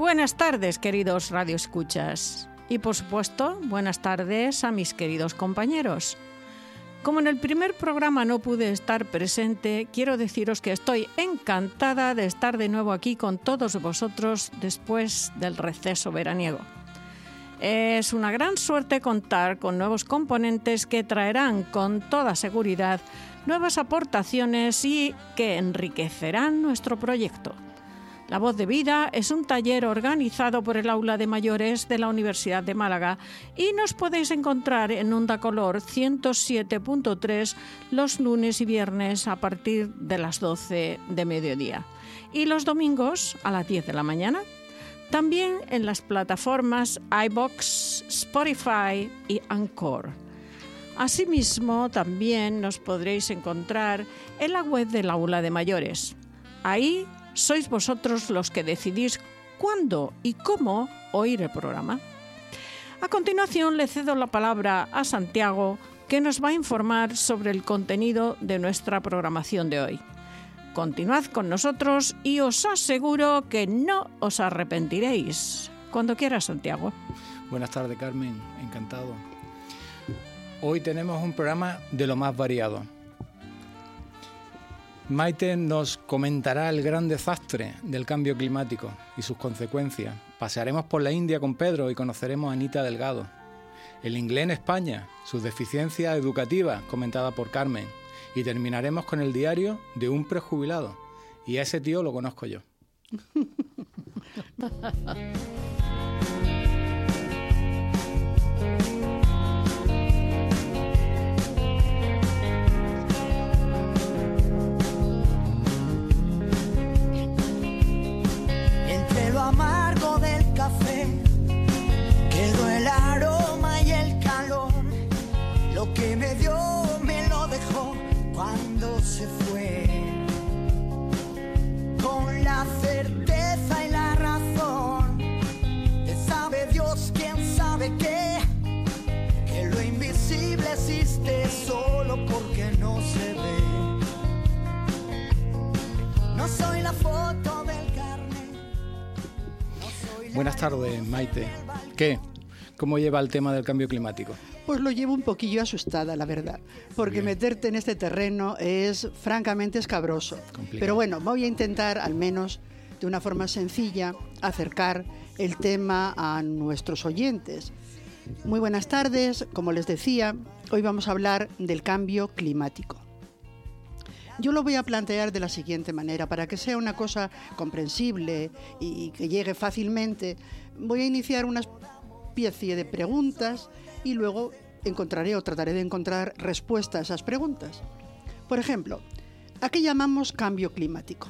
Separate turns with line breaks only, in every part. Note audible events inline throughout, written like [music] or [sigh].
Buenas tardes, queridos radioescuchas. Y por supuesto, buenas tardes a mis queridos compañeros. Como en el primer programa no pude estar presente, quiero deciros que estoy encantada de estar de nuevo aquí con todos vosotros después del receso veraniego. Es una gran suerte contar con nuevos componentes que traerán con toda seguridad nuevas aportaciones y que enriquecerán nuestro proyecto. La Voz de Vida es un taller organizado por el Aula de Mayores de la Universidad de Málaga y nos podéis encontrar en Onda Color 107.3 los lunes y viernes a partir de las 12 de mediodía y los domingos a las 10 de la mañana. También en las plataformas iBox, Spotify y Anchor. Asimismo, también nos podréis encontrar en la web del Aula de Mayores. Ahí sois vosotros los que decidís cuándo y cómo oír el programa. A continuación le cedo la palabra a Santiago, que nos va a informar sobre el contenido de nuestra programación de hoy. Continuad con nosotros y os aseguro que no os arrepentiréis. Cuando quieras, Santiago.
Buenas tardes, Carmen. Encantado. Hoy tenemos un programa de lo más variado Maite nos comentará el gran desastre del cambio climático y sus consecuencias. Pasearemos por la India con Pedro y conoceremos a Anita Delgado. El inglés en España, sus deficiencias educativas, comentada por Carmen. Y terminaremos con el diario de un prejubilado. Y a ese tío lo conozco yo. [laughs]
amargo del café. Quedó el aroma y el calor. Lo que me dio me lo dejó cuando se fue. Con la certeza y la razón. Te sabe Dios quién sabe qué. Que lo invisible existe solo porque no se ve. No soy la foto.
Buenas tardes, Maite. ¿Qué? ¿Cómo lleva el tema del cambio climático?
Pues lo llevo un poquillo asustada, la verdad, porque meterte en este terreno es francamente escabroso. Pero bueno, voy a intentar al menos de una forma sencilla acercar el tema a nuestros oyentes. Muy buenas tardes, como les decía, hoy vamos a hablar del cambio climático. Yo lo voy a plantear de la siguiente manera, para que sea una cosa comprensible y que llegue fácilmente. Voy a iniciar una especie de preguntas y luego encontraré o trataré de encontrar respuestas a esas preguntas. Por ejemplo, ¿a qué llamamos cambio climático?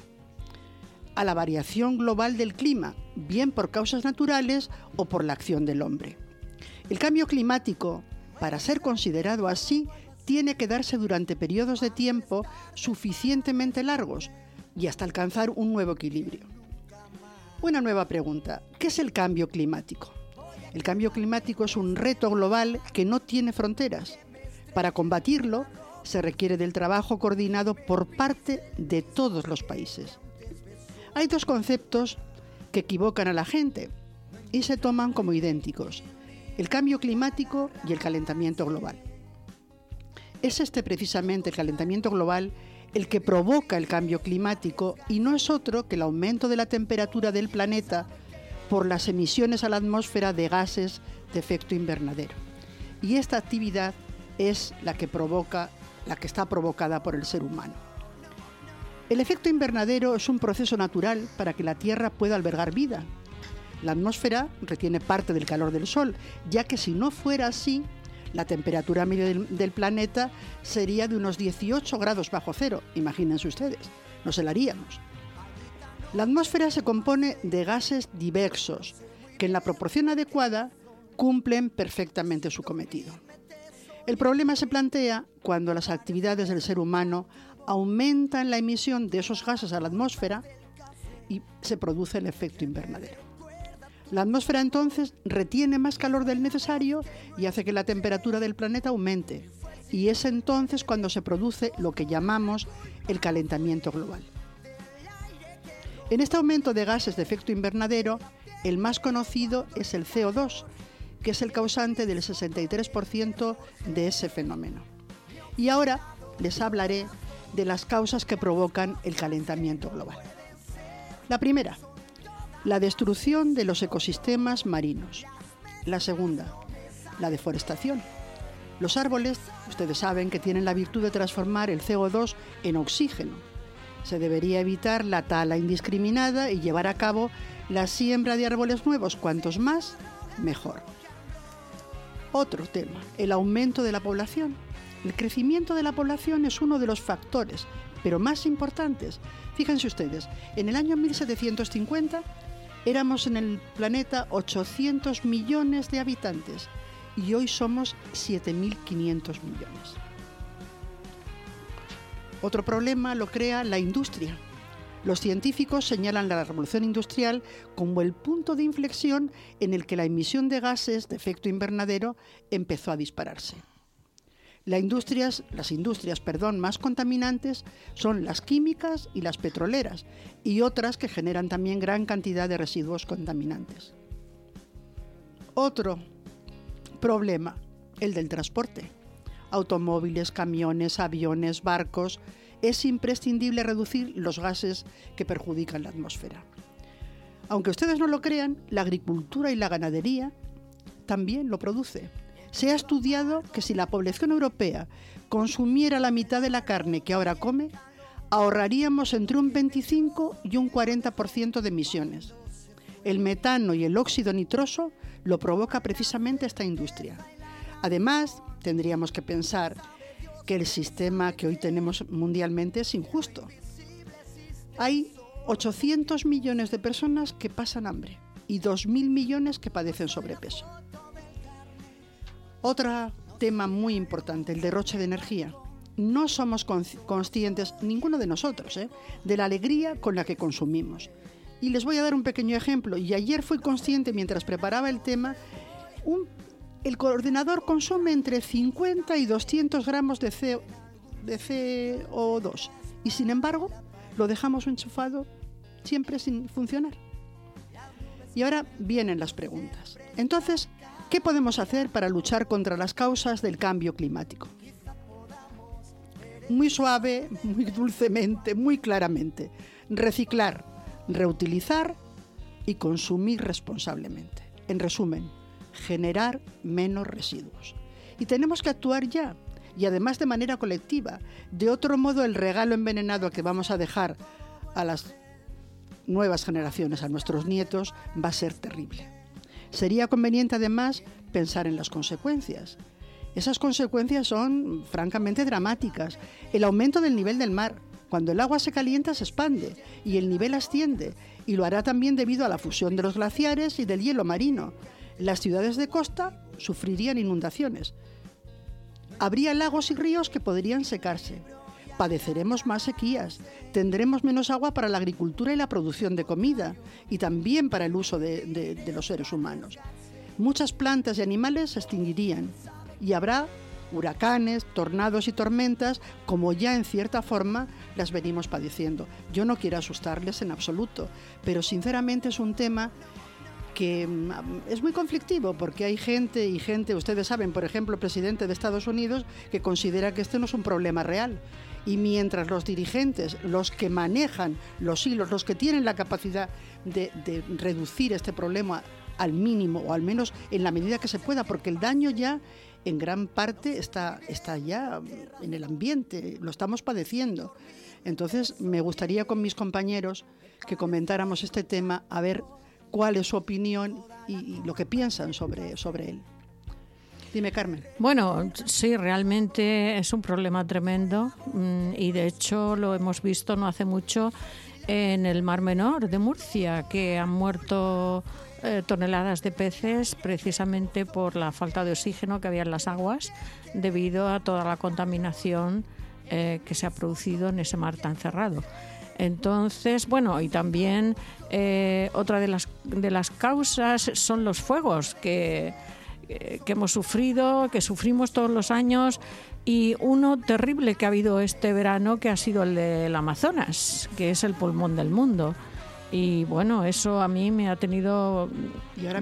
A la variación global del clima, bien por causas naturales o por la acción del hombre. El cambio climático, para ser considerado así, tiene que darse durante periodos de tiempo suficientemente largos y hasta alcanzar un nuevo equilibrio. Una nueva pregunta. ¿Qué es el cambio climático? El cambio climático es un reto global que no tiene fronteras. Para combatirlo se requiere del trabajo coordinado por parte de todos los países. Hay dos conceptos que equivocan a la gente y se toman como idénticos, el cambio climático y el calentamiento global. Es este precisamente el calentamiento global el que provoca el cambio climático y no es otro que el aumento de la temperatura del planeta por las emisiones a la atmósfera de gases de efecto invernadero. Y esta actividad es la que provoca, la que está provocada por el ser humano. El efecto invernadero es un proceso natural para que la Tierra pueda albergar vida. La atmósfera retiene parte del calor del Sol, ya que si no fuera así, la temperatura media del, planeta sería de unos 18 grados bajo cero, imagínense ustedes, nos helaríamos. La atmósfera se compone de gases diversos que en la proporción adecuada cumplen perfectamente su cometido. El problema se plantea cuando las actividades del ser humano aumentan la emisión de esos gases a la atmósfera y se produce el efecto invernadero. La atmósfera entonces retiene más calor del necesario y hace que la temperatura del planeta aumente. Y es entonces cuando se produce lo que llamamos el calentamiento global. En este aumento de gases de efecto invernadero, El más conocido es el CO2, que es el causante del 63% de ese fenómeno. Y ahora les hablaré de las causas que provocan el calentamiento global. La primera, la destrucción de los ecosistemas marinos. La segunda, la deforestación. Los árboles, ustedes saben que tienen la virtud de transformar el CO2 en oxígeno. Se debería evitar la tala indiscriminada y llevar a cabo la siembra de árboles nuevos, cuantos más, mejor. Otro tema, el aumento de la población. El crecimiento de la población es uno de los factores, pero más importantes. Fíjense ustedes, en el año 1750 éramos en el planeta 800 millones de habitantes y hoy somos 7.500 millones. Otro problema lo crea la industria. Los científicos señalan la revolución industrial como el punto de inflexión en el que la emisión de gases de efecto invernadero empezó a dispararse. Las industrias, las industrias perdón, más contaminantes son las químicas y las petroleras, y otras que generan también gran cantidad de residuos contaminantes. Otro problema, el del transporte. Automóviles, camiones, aviones, barcos. Es imprescindible reducir los gases que perjudican la atmósfera. Aunque ustedes no lo crean, la agricultura y la ganadería también lo produce. Se ha estudiado que si la población europea consumiera la mitad de la carne que ahora come, ahorraríamos entre un 25 y un 40% de emisiones. El metano y el óxido nitroso lo provoca precisamente esta industria. Además, tendríamos que pensar que el sistema que hoy tenemos mundialmente es injusto. Hay 800 millones de personas que pasan hambre y 2.000 millones que padecen sobrepeso. Otro tema muy importante, el derroche de energía. No somos conscientes, ninguno de nosotros, ¿eh? de la alegría con la que consumimos. Y les voy a dar un pequeño ejemplo. Y ayer fui consciente, mientras preparaba el tema, el ordenador consume entre 50 y 200 gramos de, de CO2. Y sin embargo, lo dejamos enchufado siempre sin funcionar. Y ahora vienen las preguntas. Entonces, ¿Qué podemos hacer para luchar contra las causas del cambio climático? Muy suave, muy dulcemente, muy claramente. Reciclar, reutilizar y consumir responsablemente. En resumen, generar menos residuos. Y tenemos que actuar ya, y además de manera colectiva. De otro modo, el regalo envenenado que vamos a dejar a las nuevas generaciones, a nuestros nietos, va a ser terrible. Sería conveniente además pensar en las consecuencias. Esas consecuencias son francamente dramáticas. El aumento del nivel del mar. Cuando el agua se calienta se expande y el nivel asciende, y lo hará también debido a la fusión de los glaciares y del hielo marino. Las ciudades de costa sufrirían inundaciones. Habría lagos y ríos que podrían secarse padeceremos más sequías, tendremos menos agua para la agricultura y la producción de comida y también para el uso de, los seres humanos. Muchas plantas y animales se extinguirían y habrá huracanes, tornados y tormentas, como ya en cierta forma las venimos padeciendo. Yo no quiero asustarles en absoluto, pero sinceramente es un tema que mm, es muy conflictivo porque hay gente y gente, ustedes saben, por ejemplo, el presidente de Estados Unidos, que considera que este no es un problema real y mientras los dirigentes, los que manejan los hilos, los que tienen la capacidad de, reducir este problema al mínimo o al menos en la medida que se pueda, porque el daño ya en gran parte está, está ya en el ambiente, lo estamos padeciendo. Entonces me gustaría con mis compañeros que comentáramos este tema, a ver cuál es su opinión y, y lo que piensan sobre, sobre él. Dime, Carmen.
Bueno, sí, realmente es un problema tremendo mm, y de hecho lo hemos visto no hace mucho en el Mar Menor de Murcia, que han muerto eh, toneladas de peces precisamente por la falta de oxígeno que había en las aguas debido a toda la contaminación eh, que se ha producido en ese mar tan cerrado. Entonces, bueno, y también eh, otra de las, de las causas son los fuegos que que hemos sufrido, que sufrimos todos los años y uno terrible que ha habido este verano que ha sido el del Amazonas, que es el pulmón del mundo. Y bueno, eso a mí me ha tenido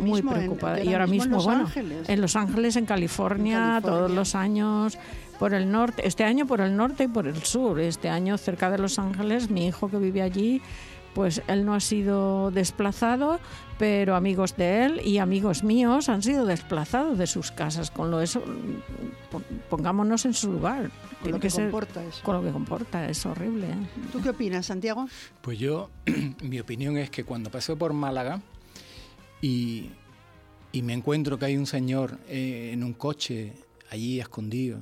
muy preocupada. y ahora mismo, en bueno, en Los Ángeles, en California, todos los años por el norte, este año por el norte y por el sur. Este año cerca de Los Ángeles, mi hijo que vive allí, pues él no ha sido desplazado, pero amigos de él y amigos míos han sido desplazados de sus casas. Con lo eso, pongámonos en su lugar.
Con lo que, comporta eso.
Con lo que comporta, es horrible. ¿eh?
¿Tú qué opinas, Santiago?
Pues yo, [clears throat] mi opinión es que cuando pasé por Málaga y, y me encuentro que hay un señor eh, en un coche allí escondido,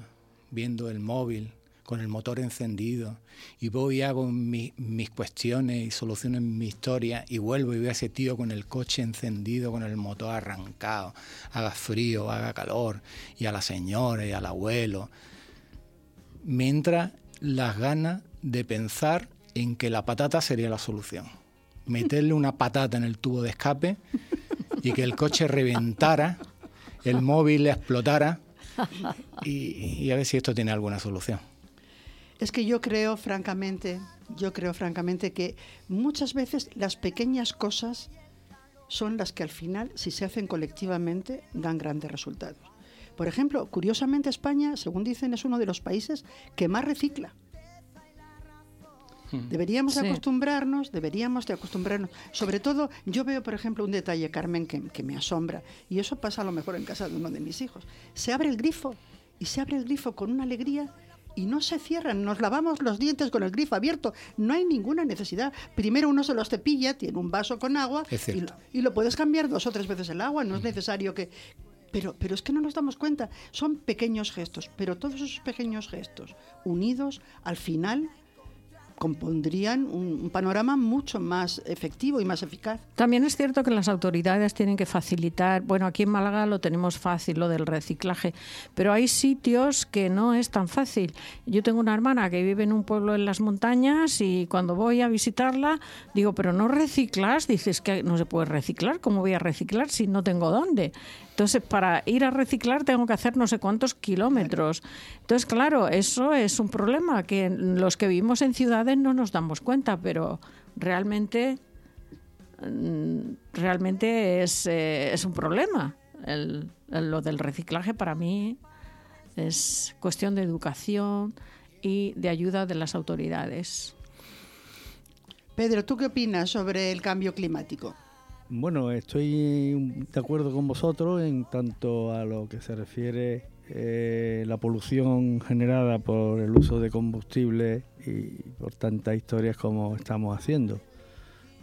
viendo el móvil, con el motor encendido y voy y hago mis cuestiones y soluciono mi historia y vuelvo y veo a ese tío con el coche encendido, con el motor arrancado, haga frío, haga calor, y a la señora y al abuelo. Me entra las ganas de pensar en que la patata sería la solución. Meterle una patata en el tubo de escape y que el coche reventara, el móvil explotara y a ver si esto tiene alguna solución.
Es que yo creo, francamente, yo creo francamente que muchas veces las pequeñas cosas son las que al final, si se hacen colectivamente, dan grandes resultados. Por ejemplo, curiosamente España, según dicen, es uno de los países que más recicla. Hmm. Deberíamos acostumbrarnos, deberíamos de acostumbrarnos. Sobre todo, yo veo, por ejemplo, un detalle, Carmen, que, que me asombra, y eso pasa a lo mejor en casa de uno de mis hijos. Se abre el grifo, y se abre el grifo con una alegría y no se cierran. Nos lavamos los dientes con el grifo abierto. No hay ninguna necesidad. Primero uno se los cepilla, tiene un vaso con agua y lo, puedes cambiar dos o tres veces el agua. No es necesario que... Pero, pero es que no nos damos cuenta. Son pequeños gestos, pero todos esos pequeños gestos unidos al final compondrían un, panorama mucho más efectivo y más eficaz.
También es cierto que las autoridades tienen que facilitar, bueno, aquí en Málaga lo tenemos fácil, lo del reciclaje, pero hay sitios que no es tan fácil. Yo tengo una hermana que vive en un pueblo en las montañas y cuando voy a visitarla digo, pero no reciclas, dices que no se puede reciclar, ¿cómo voy a reciclar si no tengo dónde? Entonces, para ir a reciclar tengo que hacer no sé cuántos kilómetros. Entonces, claro, eso es un problema que los que vivimos en ciudades no nos damos cuenta, pero realmente, mm, realmente es, eh, es un problema. lo del reciclaje para mí es cuestión de educación y de ayuda de las autoridades.
Pedro, ¿tú qué opinas sobre el cambio climático?
Bueno, estoy de acuerdo con vosotros en tanto a lo que se refiere eh, la polución generada por el uso de combustible y por tantas historias como estamos haciendo.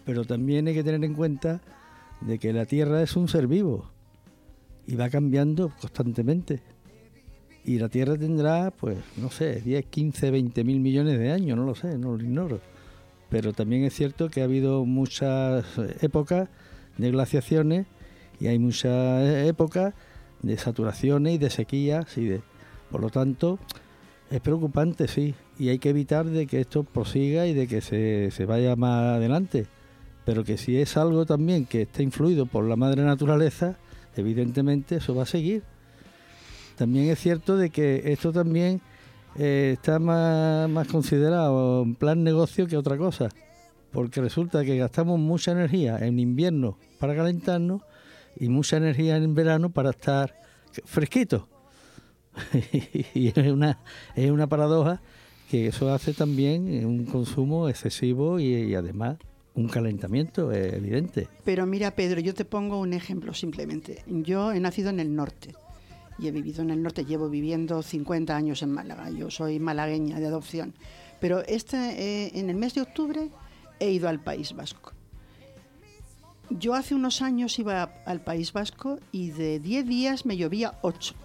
Pero también hay que tener en cuenta de que la Tierra es un ser vivo y va cambiando constantemente. Y la Tierra tendrá, pues, no sé, 10, 15, 20 mil millones de años, no lo sé, no lo ignoro. Pero también es cierto que ha habido muchas épocas de glaciaciones y hay muchas épocas de saturaciones y de sequías y por lo tanto es preocupante sí y hay que evitar de que esto prosiga y de que se, se vaya más adelante pero que si es algo también que está influido por la madre naturaleza evidentemente eso va a seguir. También es cierto de que esto también eh, está más, más considerado en plan negocio que otra cosa porque resulta que gastamos mucha energía en invierno para calentarnos y mucha energía en verano para estar fresquitos. [laughs] y es una, es una paradoja que eso hace también un consumo excesivo y, además un calentamiento evidente.
Pero mira, Pedro, yo te pongo un ejemplo simplemente. Yo he nacido en el norte y he vivido en el norte, llevo viviendo 50 años en Málaga. Yo soy malagueña de adopción. Pero este, eh, en el mes de octubre he ido al País Vasco. Yo hace unos años iba al País Vasco y de 10 días me llovía 8.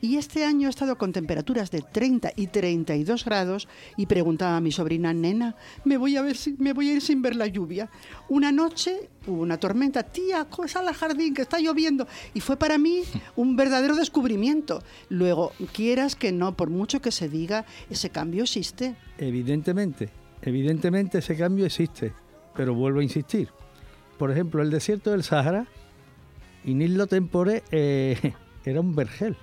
Y este año he estado con temperaturas de 30 y 32 grados y preguntaba a mi sobrina, nena, me voy a, ver si, me voy a ir sin ver la lluvia. Una noche hubo una tormenta, tía, sal al jardín que está lloviendo. Y fue para mí un verdadero descubrimiento. Luego, quieras que no, por mucho que se diga, ese cambio existe.
Evidentemente, Evidentemente ese cambio existe, pero vuelvo a insistir. Por ejemplo, el desierto del Sahara, Inillo Tempore eh, [laughs] era un vergel.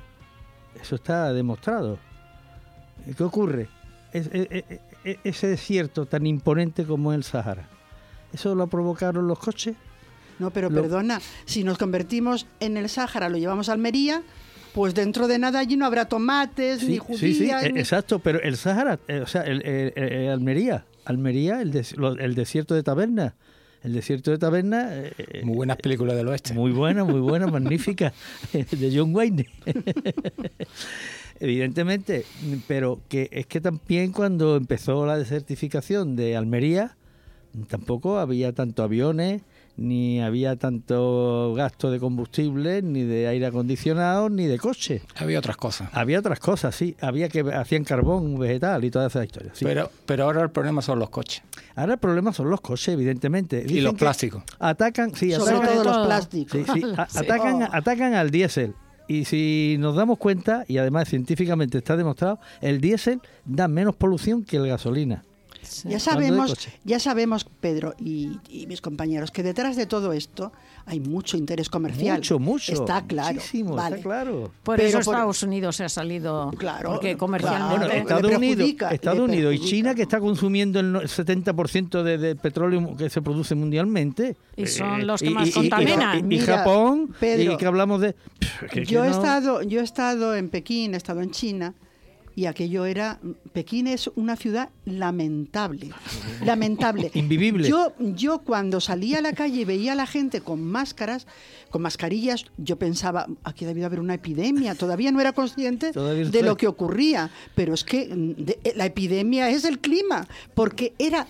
Eso está demostrado. ¿Qué ocurre? ese desierto tan imponente como el Sahara ¿Eso lo provocaron los coches?
No, pero perdona, si nos convertimos en el Sáhara, lo llevamos a Almería, pues dentro de nada allí no habrá tomates, ni judías. Sí, sí,
e, exacto, pero el Sáhara, eh, o sea, el, Almería, Almería, el, el desierto de Taberna, el desierto de Taberna.
Eh, muy buenas películas del oeste.
Muy buena, muy buena, magnífica. [laughs] De John Wayne. [laughs] Evidentemente, pero que es que también cuando empezó la desertificación de Almería, tampoco había tanto aviones, ni había tanto gasto de combustible, ni de aire acondicionado, ni de coche.
Había otras cosas.
Había otras cosas, sí. Había que hacían carbón vegetal y todas esas historias.
Pero, pero ahora el problema son los coches.
Ahora el problema son los coches, evidentemente.
y los plásticos.
Atacan, sí, Sobre todo los plásticos. [laughs]
Atacan, atacan al diésel. Y si nos damos cuenta, y además científicamente está demostrado, el diésel da menos polución que la gasolina.
Ya sabemos, ya sabemos, Pedro y, mis compañeros, que detrás de todo esto hay mucho interés comercial.
Mucho, mucho.
Está claro.
Está claro.
Por eso Estados Unidos se ha salido. Claro. Porque comercialmente.
Estados, Unidos, Estados Unidos y China, que está consumiendo el 70% de, petróleo que se produce mundialmente.
Y son eh, los que más contaminan.
Y, Japón, y que hablamos de.
yo, he estado, yo he estado en Pekín, he estado en China y aquello era Pekín es una ciudad lamentable, [laughs] lamentable,
invivible.
Yo yo cuando salía a la calle y veía a la gente con máscaras, con mascarillas, yo pensaba aquí ha debido haber una epidemia. Todavía no era consciente de lo que ocurría, pero es que mm, la epidemia es el clima, porque era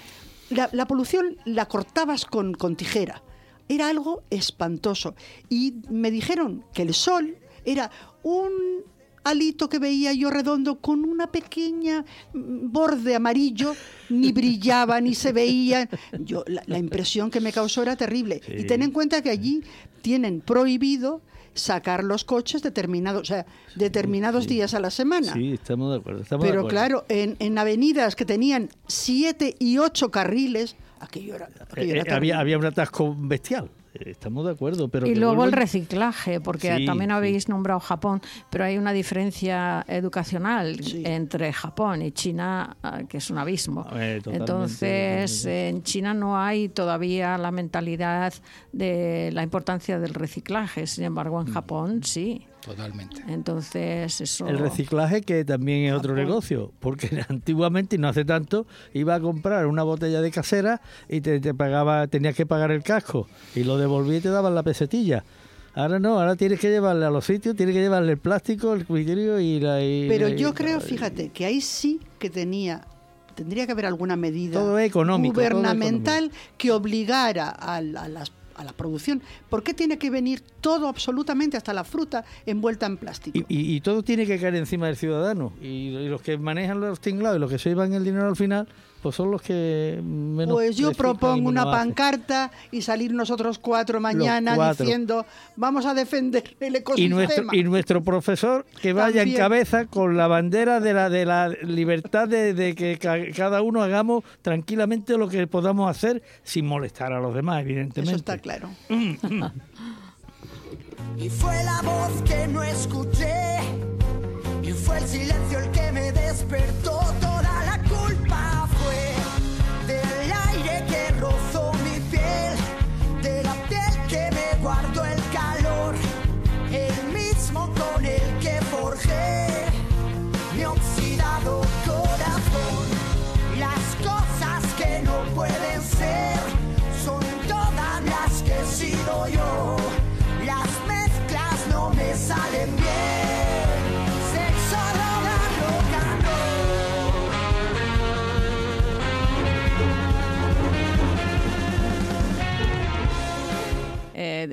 la, la polución la cortabas con, con tijera. Era algo espantoso. Y me dijeron que el sol era un alito que veía yo redondo con una pequeña mm, borde amarillo, ni brillaba, ni se veía. Yo, la, impresión que me causó era terrible. Y ten en cuenta que allí tienen prohibido sacar los coches determinados, o sea, determinados días a la semana.
Sí, estamos de acuerdo.
Pero claro, en, en, avenidas que tenían siete y ocho carriles, aquello era,
eh, eh, había, había un atasco bestial. Estamos de acuerdo, pero...
Y luego el reciclaje, porque también habéis nombrado Japón, pero hay una diferencia educacional entre Japón y China ah, que es un abismo. Eh, Entonces, en China no hay todavía la mentalidad de la importancia del reciclaje, sin embargo, en mm. Japón sí.
Totalmente.
Entonces, eso.
El reciclaje, que también es otro negocio, porque [laughs] antiguamente, y no hace tanto, iba a comprar una botella de casera y te, pagaba, tenías que pagar el casco y lo devolví y te daban la pesetilla. Ahora no, ahora tienes que llevarle a los sitios, tienes que llevarle el plástico, el criterio y la.
Pero yo creo, fíjate, que ahí sí que tenía tendría que haber alguna medida gubernamental que obligara a, a las a la producción. ¿Por qué tiene que venir todo, absolutamente, hasta la fruta, envuelta en plástico?
Y, todo tiene que caer encima del ciudadano. Y, los que manejan los tinglados y los que se llevan el dinero al final, pues son los que menos.
Pues yo propongo una pancarta y salir nosotros cuatro mañana diciendo vamos a defender el ecosistema.
Y nuestro, y nuestro profesor que vaya en cabeza con la bandera de la, de la libertad de, que cada uno hagamos tranquilamente lo que podamos hacer sin molestar a los demás, evidentemente. Eso
está claro. [laughs]
y fue la voz que no escuché y fue el silencio el que me despertó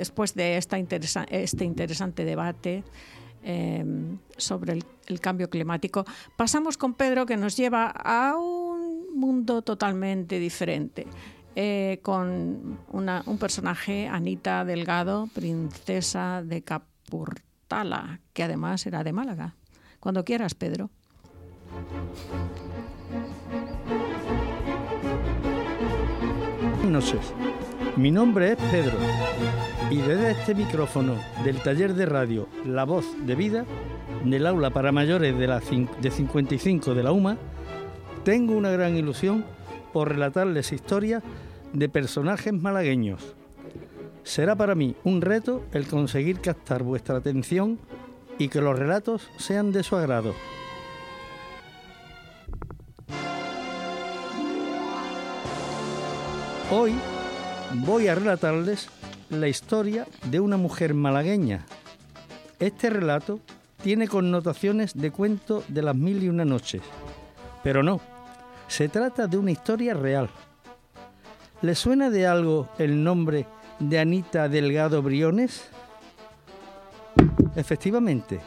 después de esta este interesante debate em, sobre el, cambio climático, pasamos con Pedro que nos lleva a un mundo totalmente diferente. Eh, con un personaje, Anita Delgado, princesa de Capurtala, que además era de Málaga. Cuando quieras, Pedro.
No sé. Mi nombre es Pedro y desde este micrófono del taller de radio La Voz de Vida, del aula para mayores de, la, de 55 de la UMA, tengo una gran ilusión por relatarles historias de personajes malagueños. Será para mí un reto el conseguir captar vuestra atención y que los relatos sean de su agrado. Hoy voy a relatarles la historia de una mujer malagueña. Este relato tiene connotaciones de cuento de las mil y una noches, pero no, se trata de una historia real. ¿Le suena de algo el nombre de Anita Delgado Briones? Efectivamente,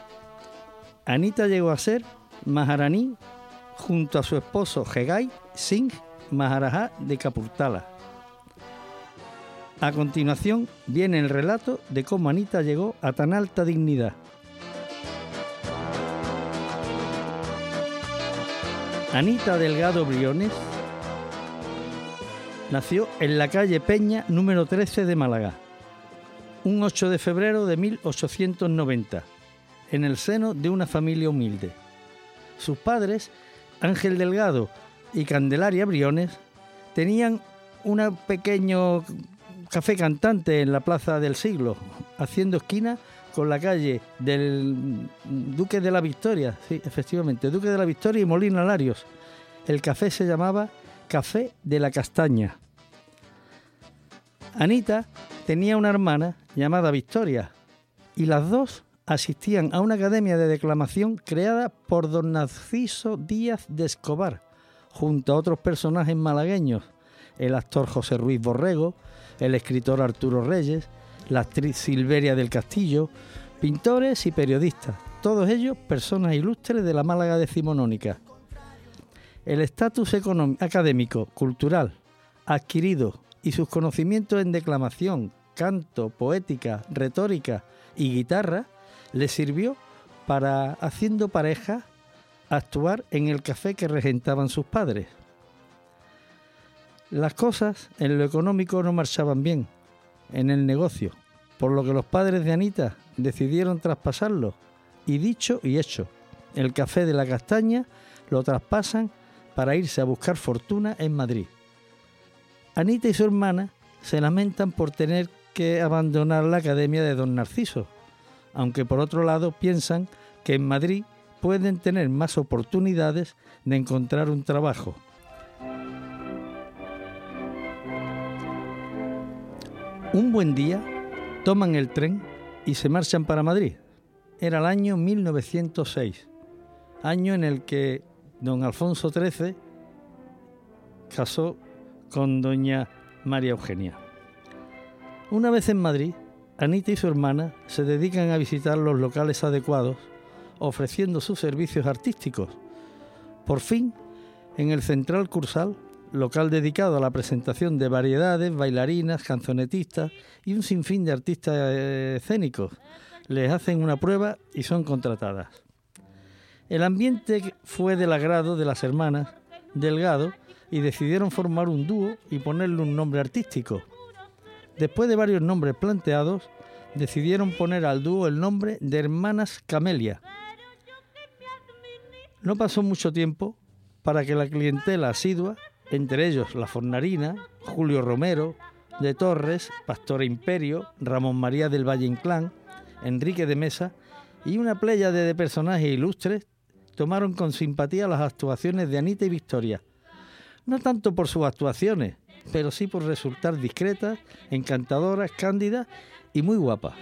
Anita llegó a ser Maharaní junto a su esposo Hegai Singh Maharaja de Capurtala. A continuación viene el relato de cómo Anita llegó a tan alta dignidad. Anita Delgado Briones nació en la calle Peña número 13 de Málaga, un 8 de febrero de 1890, en el seno de una familia humilde. Sus padres, Ángel Delgado y Candelaria Briones, tenían un pequeño café cantante en la Plaza del Siglo, haciendo esquina con la calle del Duque de la Victoria, sí, efectivamente, Duque de la Victoria y Molina Larios. El café se llamaba Café de la Castaña. Anita tenía una hermana llamada Victoria y las dos asistían a una academia de declamación creada por don Narciso Díaz de Escobar, junto a otros personajes malagueños, el actor José Ruiz Borrego, el escritor Arturo Reyes, la actriz Silveria del Castillo, pintores y periodistas, todos ellos personas ilustres de la Málaga decimonónica. El estatus académico, cultural, adquirido y sus conocimientos en declamación, canto, poética, retórica y guitarra le sirvió para, haciendo pareja, actuar en el café que regentaban sus padres. Las cosas en lo económico no marchaban bien en el negocio, por lo que los padres de Anita decidieron traspasarlo. Y dicho y hecho, el café de la castaña lo traspasan para irse a buscar fortuna en Madrid. Anita y su hermana se lamentan por tener que abandonar la academia de don Narciso, aunque por otro lado piensan que en Madrid pueden tener más oportunidades de encontrar un trabajo. Un buen día toman el tren y se marchan para Madrid. Era el año 1906, año en el que don Alfonso XIII casó con doña María Eugenia. Una vez en Madrid, Anita y su hermana se dedican a visitar los locales adecuados, ofreciendo sus servicios artísticos. Por fin, en el Central Cursal local dedicado a la presentación de variedades, bailarinas, canzonetistas y un sinfín de artistas eh, escénicos. Les hacen una prueba y son contratadas. El ambiente fue del agrado de las hermanas Delgado y decidieron formar un dúo y ponerle un nombre artístico. Después de varios nombres planteados, decidieron poner al dúo el nombre de Hermanas Camelia. No pasó mucho tiempo para que la clientela asidua entre ellos La Fornarina, Julio Romero, de Torres, Pastor Imperio, Ramón María del Valle Inclán, Enrique de Mesa y una playa de personajes ilustres tomaron con simpatía las actuaciones de Anita y Victoria. No tanto por sus actuaciones, pero sí por resultar discretas, encantadoras, cándidas y muy guapas,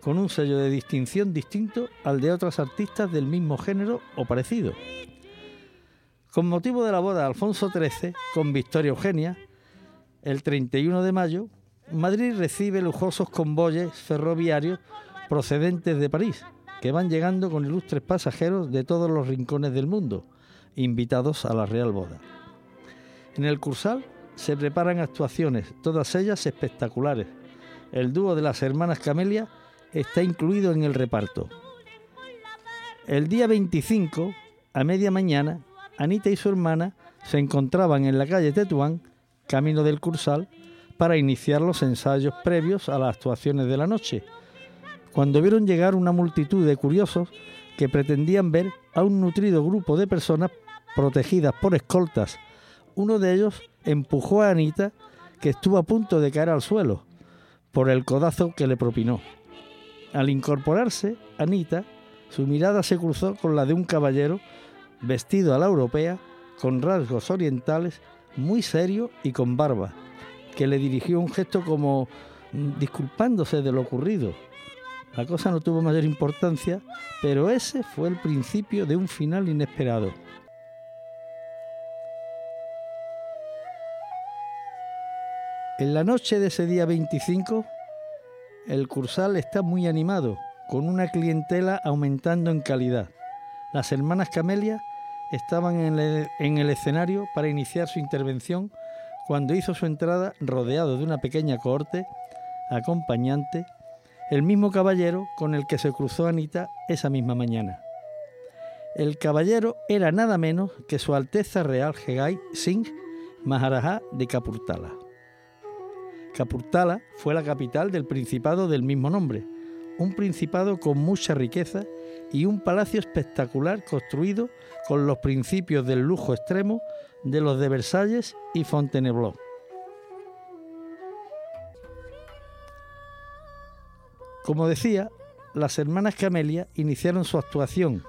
con un sello de distinción distinto al de otras artistas del mismo género o parecido. Con motivo de la boda de Alfonso XIII con Victoria Eugenia, el 31 de mayo, Madrid recibe lujosos convoyes ferroviarios procedentes de París, que van llegando con ilustres pasajeros de todos los rincones del mundo, invitados a la Real Boda. En el Cursal se preparan actuaciones, todas ellas espectaculares. El dúo de las hermanas Camelia está incluido en el reparto. El día 25, a media mañana, Anita y su hermana se encontraban en la calle Tetuán, camino del Cursal, para iniciar los ensayos previos a las actuaciones de la noche, cuando vieron llegar una multitud de curiosos que pretendían ver a un nutrido grupo de personas protegidas por escoltas. Uno de ellos empujó a Anita que estuvo a punto de caer al suelo por el codazo que le propinó. Al incorporarse, Anita, su mirada se cruzó con la de un caballero vestido a la europea, con rasgos orientales, muy serio y con barba, que le dirigió un gesto como mm, disculpándose de lo ocurrido. La cosa no tuvo mayor importancia, pero ese fue el principio de un final inesperado. En la noche de ese día 25, el Cursal está muy animado, con una clientela aumentando en calidad. Las hermanas Camelia estaban en el, en el, escenario para iniciar su intervención cuando hizo su entrada rodeado de una pequeña cohorte acompañante, el mismo caballero con el que se cruzó Anita esa misma mañana. El caballero era nada menos que Su Alteza Real Hegai Singh Maharaja de Capurtala. Capurtala fue la capital del principado del mismo nombre, un principado con mucha riqueza y un palacio espectacular construido con los principios del lujo extremo de los de Versalles y Fontainebleau. Como decía, las hermanas Camelia iniciaron su actuación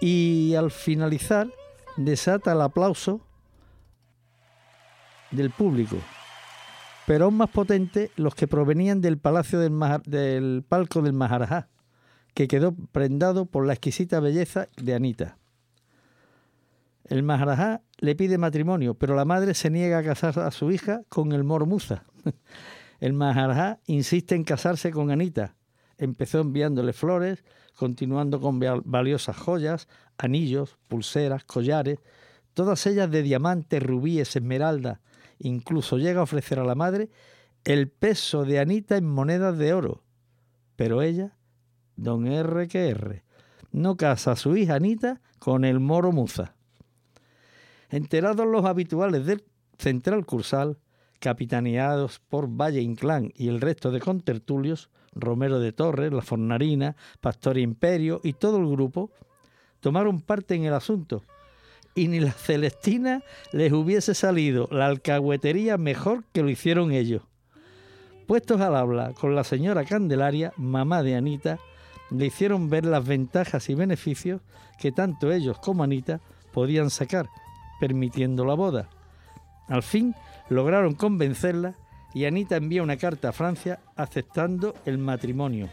y al finalizar desata el aplauso del público, pero aún más potente los que provenían del palacio del, del palco del Maharajá, que quedó prendado por la exquisita belleza de Anita. El Maharajá le pide matrimonio, pero la madre se niega a casar a su hija con el Mormuza. [laughs] El Maharajá insiste en casarse con Anita. Empezó enviándole flores, continuando con valiosas joyas, anillos, pulseras, collares, todas ellas de diamantes, rubíes, esmeralda, Incluso llega a ofrecer a la madre el peso de Anita en monedas de oro. Pero ella, don R que R, no casa a su hija Anita con el moro Muza. Enterados los habituales del Central Cursal, capitaneados por Valle Inclán y el resto de contertulios, Romero de Torres, La Fornarina, Pastor Imperio y todo el grupo, tomaron parte en el asunto y ni la Celestina les hubiese salido la alcahuetería mejor que lo hicieron ellos. Puestos al habla con la señora Candelaria, mamá de Anita, le hicieron ver las ventajas y beneficios que tanto ellos como Anita podían sacar, permitiendo la boda. Al fin lograron convencerla y Anita envía una carta a Francia aceptando el matrimonio.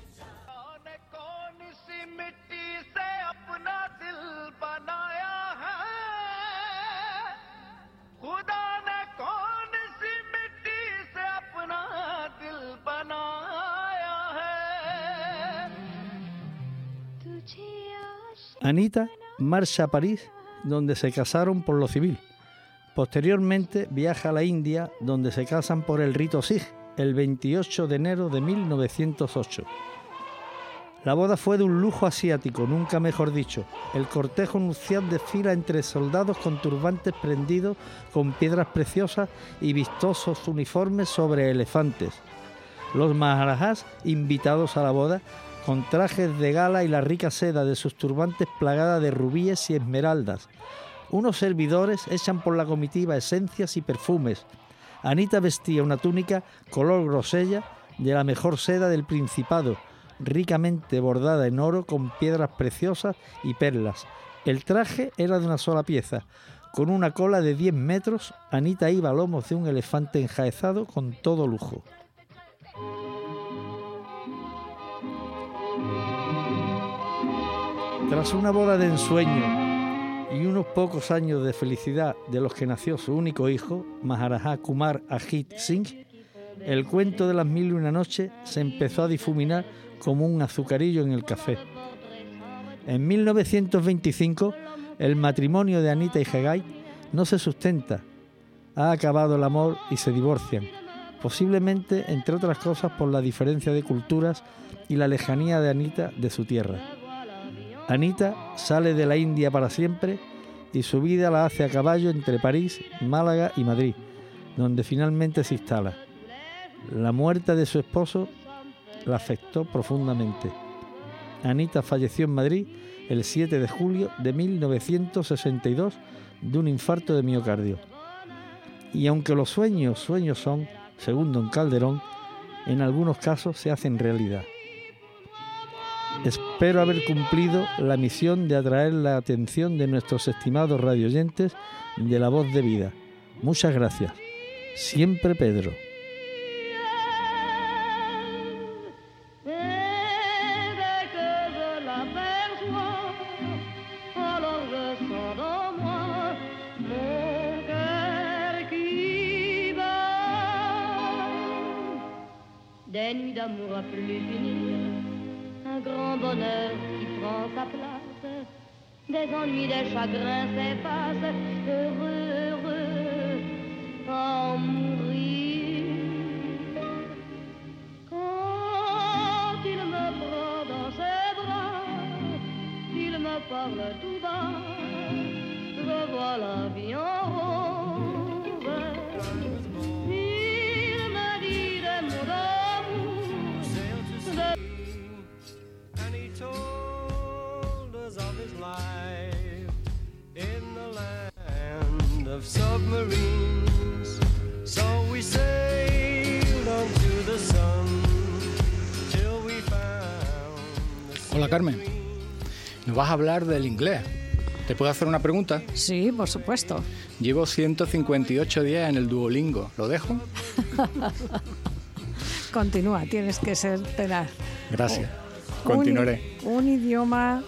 Anita marcha a París, donde se casaron por lo civil. Posteriormente viaja a la India, donde se casan por el rito Sikh, el 28 de enero de 1908. La boda fue de un lujo asiático, nunca mejor dicho. El cortejo nupcial desfila entre soldados con turbantes prendidos con piedras preciosas y vistosos uniformes sobre elefantes. Los maharajas invitados a la boda con trajes de gala y la rica seda de sus turbantes plagada de rubíes y esmeraldas. Unos servidores echan por la comitiva esencias y perfumes. Anita vestía una túnica color grosella de la mejor seda del Principado, ricamente bordada en oro con piedras preciosas y perlas. El traje era de una sola pieza. Con una cola de 10 metros, Anita iba a lomos de un elefante enjaezado con todo lujo. Tras una boda de ensueño y unos pocos años de felicidad de los que nació su único hijo, Maharaja Kumar Ajit Singh, el cuento de las mil y una noches se empezó a difuminar como un azucarillo en el café. En 1925, el matrimonio de Anita y Hegai no se sustenta. Ha acabado el amor y se divorcian, posiblemente, entre otras cosas, por la diferencia de culturas y la lejanía de Anita de su tierra. Anita sale de la India para siempre y su vida la hace a caballo entre París, Málaga y Madrid, donde finalmente se instala. La muerte de su esposo la afectó profundamente. Anita falleció en Madrid el 7 de julio de 1962 de un infarto de miocardio. Y aunque los sueños sueños son, según don Calderón, en algunos casos se hacen realidad. Espero haber cumplido la misión de atraer la atención de nuestros estimados radioyentes de la voz de vida. Muchas gracias. Siempre Pedro.
Qui prend sa place, des ennuis, des chagrins s'effacent, heureux,
nos vas a hablar del inglés. ¿Te puedo hacer una pregunta?
Sí, por supuesto.
Llevo 158 días en el Duolingo. ¿Lo dejo? [laughs]
Continúa, tienes que ser tenaz.
Gracias.
Un-
Continuaré.
Un, idioma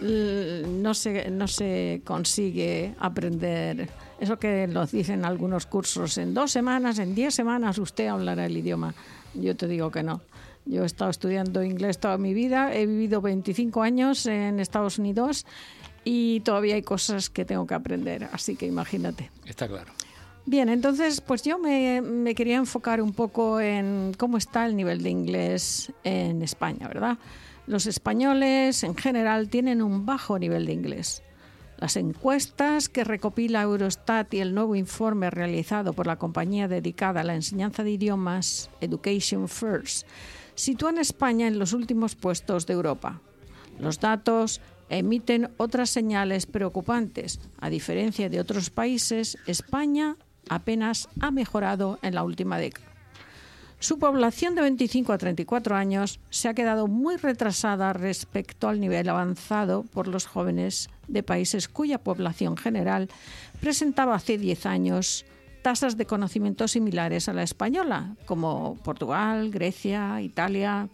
l- no se, no se consigue aprender. Eso que nos dicen algunos cursos, en dos semanas, en diez semanas usted hablará el idioma. Yo te digo que no. Yo he estado estudiando inglés toda mi vida, he vivido 25 años en Estados Unidos y todavía hay cosas que tengo que aprender, así que imagínate.
Está claro.
Bien, entonces, pues yo me, me quería enfocar un poco en cómo está el nivel de inglés en España, ¿verdad? Los españoles en general tienen un bajo nivel de inglés. Las encuestas que recopila Eurostat y el nuevo informe realizado por la compañía dedicada a la enseñanza de idiomas, Education First, sitúan a España en los últimos puestos de Europa. Los datos emiten otras señales preocupantes. A diferencia de otros países, España apenas ha mejorado en la última década. Su población de 25 a 34 años se ha quedado muy retrasada respecto al nivel avanzado por los jóvenes de países cuya población general presentaba hace 10 años tasas de conocimiento similares a la española, como Portugal, Grecia, Italia,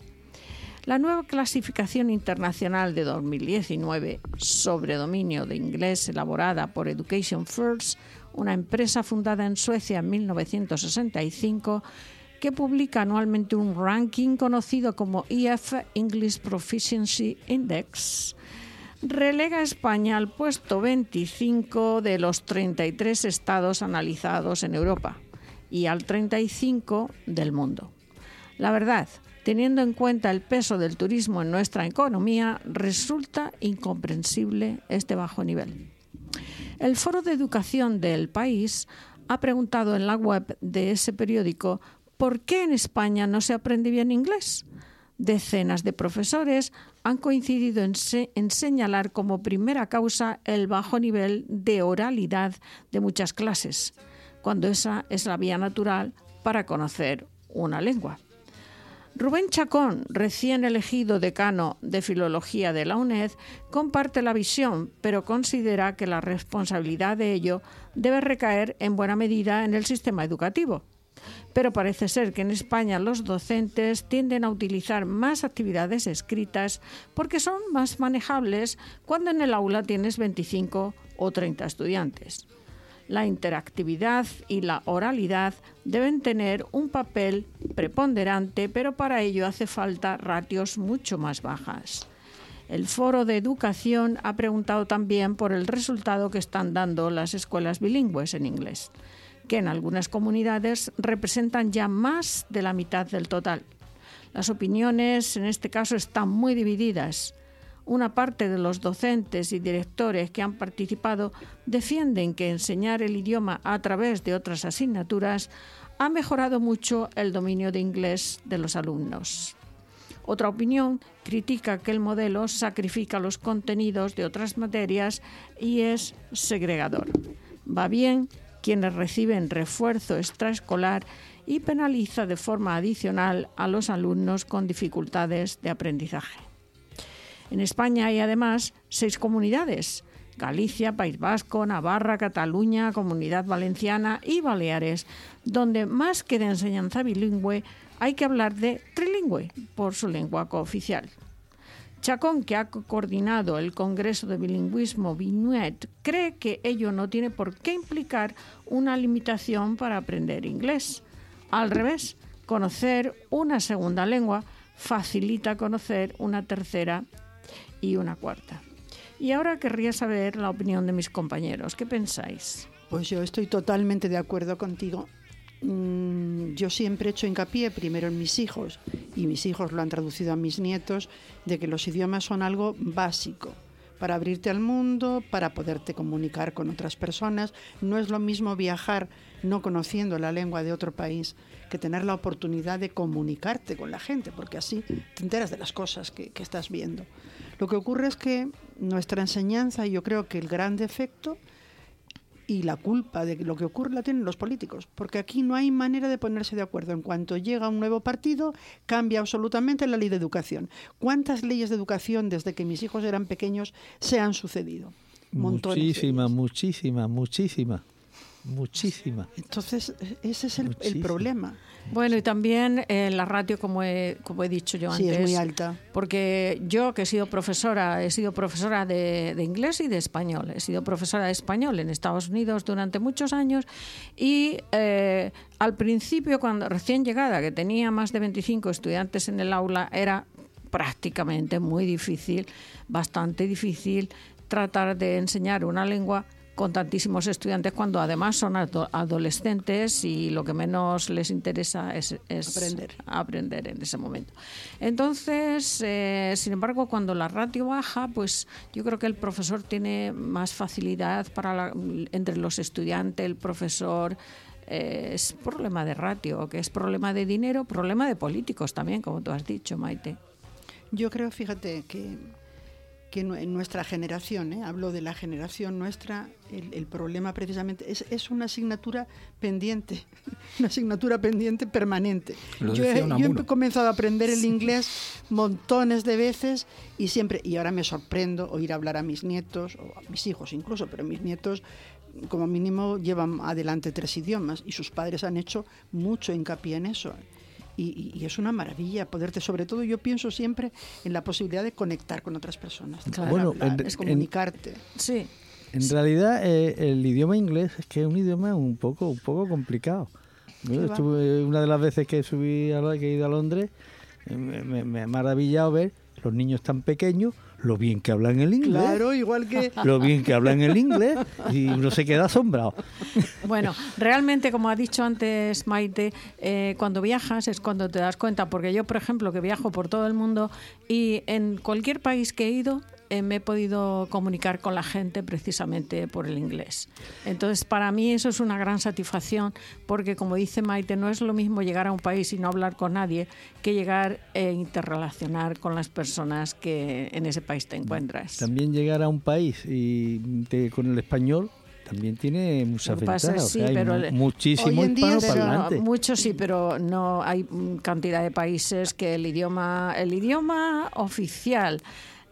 la nueva clasificación internacional de 2019 sobre dominio de inglés elaborada por Education First, una empresa fundada en Suecia en 1965, que publica anualmente un ranking conocido como EF English Proficiency Index, relega a España al puesto 25 de los 33 estados analizados en Europa y al 35 del mundo. La verdad, teniendo en cuenta el peso del turismo en nuestra economía, resulta incomprensible este bajo nivel. El Foro de Educación del país ha preguntado en la web de ese periódico por qué en España no se aprende bien inglés. Decenas de profesores han coincidido en, se- en señalar como primera causa el bajo nivel de oralidad de muchas clases, cuando esa es la vía natural para conocer una lengua. Rubén Chacón, recién elegido decano de Filología de la UNED, comparte la visión, pero considera que la responsabilidad de ello debe recaer en buena medida en el sistema educativo. Pero parece ser que en España los docentes tienden a utilizar más actividades escritas porque son más manejables cuando en el aula tienes 25 o 30 estudiantes. La interactividad y la oralidad deben tener un papel preponderante, pero para ello hace falta ratios mucho más bajas. El Foro de Educación ha preguntado también por el resultado que están dando las escuelas bilingües en inglés, que en algunas comunidades representan ya más de la mitad del total. Las opiniones en este caso están muy divididas. Una parte de los docentes y directores que han participado defienden que enseñar el idioma a través de otras asignaturas ha mejorado mucho el dominio de inglés de los alumnos. Otra opinión critica que el modelo sacrifica los contenidos de otras materias y es segregador. Va bien quienes reciben refuerzo extraescolar y penaliza de forma adicional a los alumnos con dificultades de aprendizaje. En España hay además seis comunidades, Galicia, País Vasco, Navarra, Cataluña, Comunidad Valenciana y Baleares, donde más que de enseñanza bilingüe hay que hablar de trilingüe por su lengua cooficial. Chacón, que ha coordinado el Congreso de Bilingüismo BINUET, cree que ello no tiene por qué implicar una limitación para aprender inglés. Al revés, conocer una segunda lengua facilita conocer una tercera y una cuarta. Y ahora querría saber la opinión de mis compañeros. ¿Qué pensáis?
Pues yo estoy totalmente de acuerdo contigo. Mm, yo siempre he hecho hincapié primero en mis hijos y mis hijos lo han traducido a mis nietos de que los idiomas son algo básico para abrirte al mundo, para poderte comunicar con otras personas. No es lo mismo viajar no conociendo la lengua de otro país que tener la oportunidad de comunicarte con la gente, porque así te enteras de las cosas que, que estás viendo. Lo que ocurre es que nuestra enseñanza, y yo creo que el gran defecto y la culpa de lo que ocurre la tienen los políticos, porque aquí no hay manera de ponerse de acuerdo. En cuanto llega un nuevo partido, cambia absolutamente la ley de educación. ¿Cuántas leyes de educación desde que mis hijos eran pequeños se han sucedido? Montones de
Muchísima,
ellas.
muchísima, muchísima, muchísima.
Entonces, ese es el, problema.
Bueno, y también eh, la ratio, como he, como he dicho yo
Sí,
antes.
es muy alta.
Porque yo, que he sido profesora, he sido profesora de, de inglés y de español. He sido profesora de español en Estados Unidos durante muchos años. Y eh, al principio, cuando recién llegada, que tenía más de 25 estudiantes en el aula, era prácticamente muy difícil, bastante difícil, tratar de enseñar una lengua con tantísimos estudiantes cuando además son ado- adolescentes y lo que menos les interesa es, es
Aprender.
aprender en ese momento. Entonces, eh, sin embargo, cuando la ratio baja, pues yo creo que el profesor tiene más facilidad para la- entre los estudiantes, el profesor. eh, es problema de ratio, que es problema de dinero, problema de políticos también, como tú has dicho, Maite.
Yo creo, fíjate, que, que en nuestra generación, ¿eh? hablo de la generación nuestra, el, el problema precisamente es, es una asignatura pendiente, [laughs] una asignatura pendiente permanente.
Lo
yo he, yo he
Unamuno.
comenzado a aprender el inglés montones de veces y siempre, y ahora me sorprendo oír hablar a mis nietos, o a mis hijos incluso, pero mis nietos como mínimo llevan adelante tres idiomas y sus padres han hecho mucho hincapié en eso. Y, y- es una maravilla poderte, sobre todo yo pienso siempre en la posibilidad de conectar con otras personas, de poder
Bueno,
hablar,
en-
es
en-
comunicarte.
Sí,
En realidad, eh, el idioma inglés es que es un idioma un poco, un poco complicado. Yo estuve- una de las veces que subí a que he ido a Londres, eh, me, me- me ha maravillado ver los niños tan pequeños, lo bien que hablan el inglés.
Claro, igual que [laughs]
Lo bien que hablan el inglés y uno se queda asombrado.
Bueno, realmente, como ha dicho antes Maite, eh, cuando viajas es cuando te das cuenta, porque yo, por ejemplo, que viajo por todo el mundo y en cualquier país que he ido, eh, me he podido comunicar con la gente precisamente por el inglés. Entonces, para mí eso es una gran satisfacción, porque como dice Maite, no es lo mismo llegar a un país y no hablar con nadie que llegar e interrelacionar con las personas que en ese país te encuentras.
También llegar a un país y te- con el español también tiene muchas ventajas. o sea, hay muchísimo
Hoy en día
Pero sí, pero no hay cantidad de países que el idioma, el idioma oficial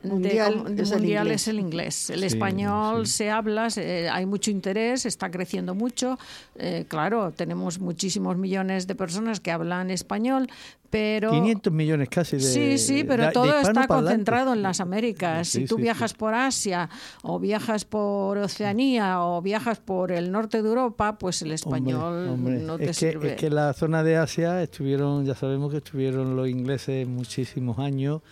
Mundial
de
es el
mundial
inglés.
es el inglés. El
Sí,
español
sí.
se habla, se- hay mucho interés, está creciendo mucho. Eh, claro, tenemos muchísimos millones de personas que hablan español, pero
500 millones casi de
Sí, sí, pero
de- de
todo está concentrado en las Américas.
Sí,
si tú
sí,
viajas
sí.
por Asia o viajas por Oceanía o viajas por el norte de Europa, pues el
Hombre,
español
hombre,
no te
es que,
sirve.
Es que la zona de Asia estuvieron, ya sabemos que estuvieron los ingleses muchísimos años,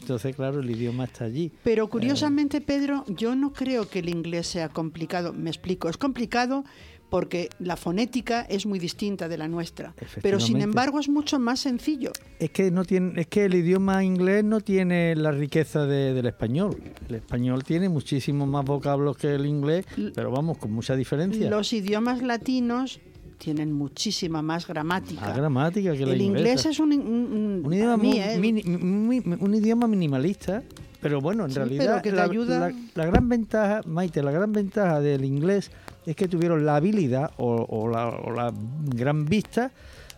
entonces claro, el idioma está allí.
Pero curiosamente, Pedro, yo no creo que el inglés sea complicado. Me explico, es complicado porque la fonética es muy distinta de la nuestra. Pero sin embargo es mucho más sencillo.
Es que no tiene, es que el idioma inglés no tiene la riqueza de- del español. El español tiene muchísimos más vocablos que el inglés, pero vamos, con mucha diferencia.
Los idiomas latinos tienen muchísima más gramática.
Gramática que la
el inglés es un, un- un-
un idioma,
mí, ¿eh?
mini- un idioma minimalista, pero bueno, en
Sí,
realidad
pero que te
la,
ayuda.
la- la gran ventaja, Maite, la gran ventaja del inglés es que tuvieron la habilidad o, o la, o la gran vista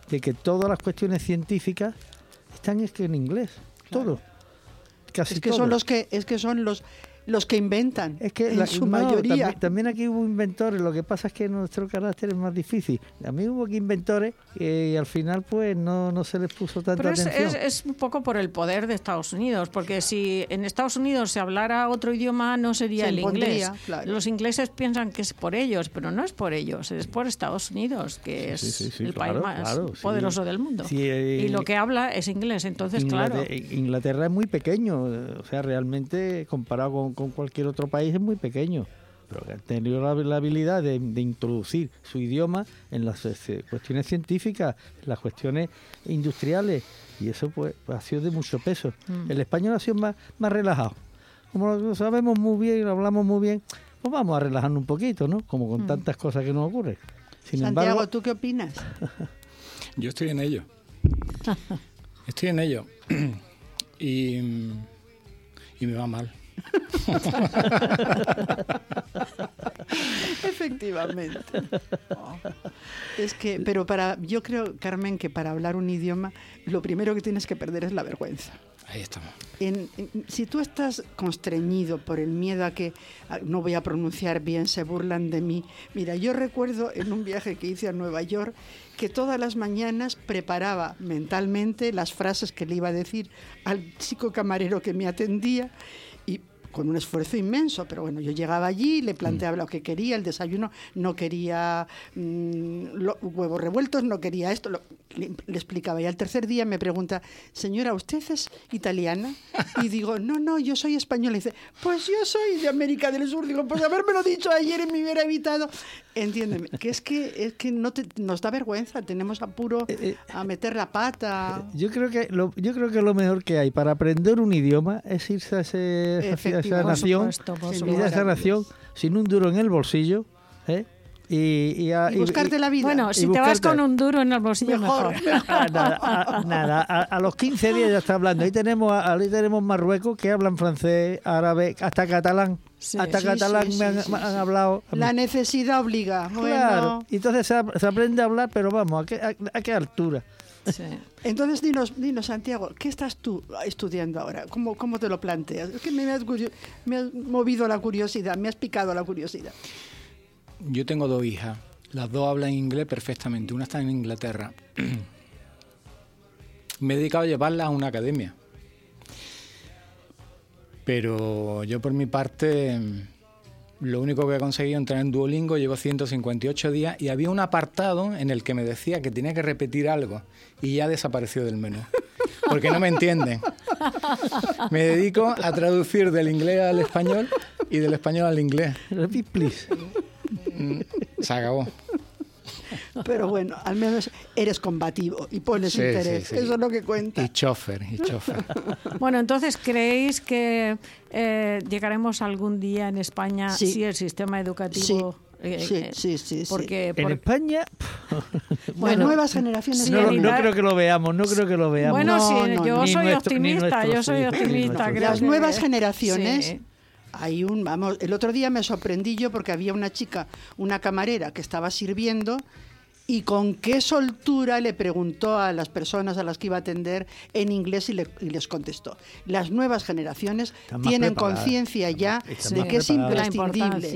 de que todas las cuestiones científicas están es que en inglés, todo. Casi
Es que
todo.
son los que es que son los los que inventan.
Es que
en
la-
su
no,
mayoría.
También, también aquí hubo inventores, lo que pasa es que nuestro carácter es más difícil. A mí hubo aquí inventores eh, y al final pues no, no se les puso tanta
Pero es,
atención.
es- es un poco por el poder de Estados Unidos, porque si en Estados Unidos se hablara otro idioma no sería
Se
el
impondría,
inglés.
claro.
Los ingleses piensan que es por ellos, pero no es por ellos, es por Estados Unidos, que es
Sí, sí, sí,
el
claro,
país más
claro, sí.
poderoso del mundo.
Sí, eh,
y lo que habla es inglés, entonces claro.
Inglaterra, es muy pequeño, o sea, realmente comparado con, con cualquier otro país es muy pequeño. Pero que han tenido la, la habilidad de, de introducir su idioma en las eh, cuestiones científicas, en las cuestiones industriales, y eso pues, pues, ha sido de mucho peso.
Mm.
El español ha sido más, más relajado. Como lo sabemos muy bien y lo hablamos muy bien, pues vamos a relajarnos un poquito, ¿no? Como con
Mm.
tantas cosas que nos ocurren. Sin
Santiago,
embargo,
¿tú qué opinas? [laughs]
Yo estoy en ello. [laughs] Estoy en ello. [clears throat] Y, y me va mal. [laughs]
Efectivamente. Oh. Es que, pero para, yo creo, Carmen, que para hablar un idioma, lo primero que tienes que perder es la vergüenza.
Ahí estamos.
En- en- si tú estás constreñido por el miedo a que a- no voy a pronunciar bien, se burlan de mí. Mira, yo recuerdo en un viaje que hice a Nueva York que todas las mañanas preparaba mentalmente las frases que le iba a decir al chico camarero que me atendía con un esfuerzo inmenso, pero bueno, yo llegaba allí, le planteaba lo que quería, el desayuno, no quería mm, lo- huevos revueltos, no quería esto, lo- le, le explicaba. Y al tercer día me pregunta, señora, ¿usted es italiana? Y digo, no, no, yo soy española. Y dice, pues yo soy de América del Sur. Digo, pues habérmelo dicho ayer me hubiera evitado. Entiéndeme, que es que, es que no te- nos da vergüenza, tenemos apuro
Eh, eh,
a meter la pata.
Yo creo que lo, yo creo que lo mejor que hay para aprender un idioma es irse a, ese- esa- nación,
supuesto, por
Sin
ir a
lugar
esa nación sin un duro en el bolsillo, ¿eh? y, y a-
Y
y-
buscarte la vida.
Bueno, si te vas con un duro en el bolsillo,
Mejor.
mejor. [laughs]
Ah, nada, a, nada, a, a los 15 días ya está hablando. Ahí tenemos, ahí tenemos Marruecos que hablan francés, árabe, hasta catalán.
Sí.
hasta
Sí,
catalán
sí,
me han,
sí, sí,
me han
sí.
hablado.
La necesidad obliga. Bueno,
Claro. Entonces se, ap- se aprende a hablar, pero vamos, ¿a qué, a- a qué altura?
Sí.
Entonces, dinos, dinos, Santiago, ¿qué estás tú estudiando ahora? ¿Cómo, cómo te lo planteas? Es que me has, curio- me has movido la curiosidad, me has picado la curiosidad.
Yo tengo dos hijas. Las dos hablan inglés perfectamente. Una está en Inglaterra. [clears throat] Me he dedicado a llevarlas a una academia. Pero yo por mi parte, lo único que he conseguido entrar en Duolingo, llevo 158 días y había un apartado en el que me decía que tenía que repetir algo y ya desapareció del menú. Porque no me entienden. Me dedico a traducir del inglés al español y del español al inglés.
Repeat, please.
Se acabó.
Pero bueno, al menos eres combativo y pones
Sí,
interés.
sí, sí.
Eso es lo que cuenta.
Y chofer, y chofer. [laughs]
Bueno, entonces, ¿creéis que eh, llegaremos algún día en España
Sí.
si el sistema educativo... eh,
Sí,
eh,
sí, sí, sí.
Porque,
En
por-
España, [laughs]
Las nuevas generaciones
Sí,
no,
no,
creo que lo veamos, no creo que lo veamos.
Bueno,
No,
sí,
no,
yo soy
nuestro-
optimista, yo soy optimista.
nuestros
creo
Las
que-
nuevas generaciones. Hay un, vamos, el otro día me sorprendí yo porque había una chica, una camarera que estaba sirviendo y con qué soltura le preguntó a las personas a las que iba a atender en inglés y, le- y les contestó. Las nuevas generaciones
Están
tienen conciencia ya de que es imprescindible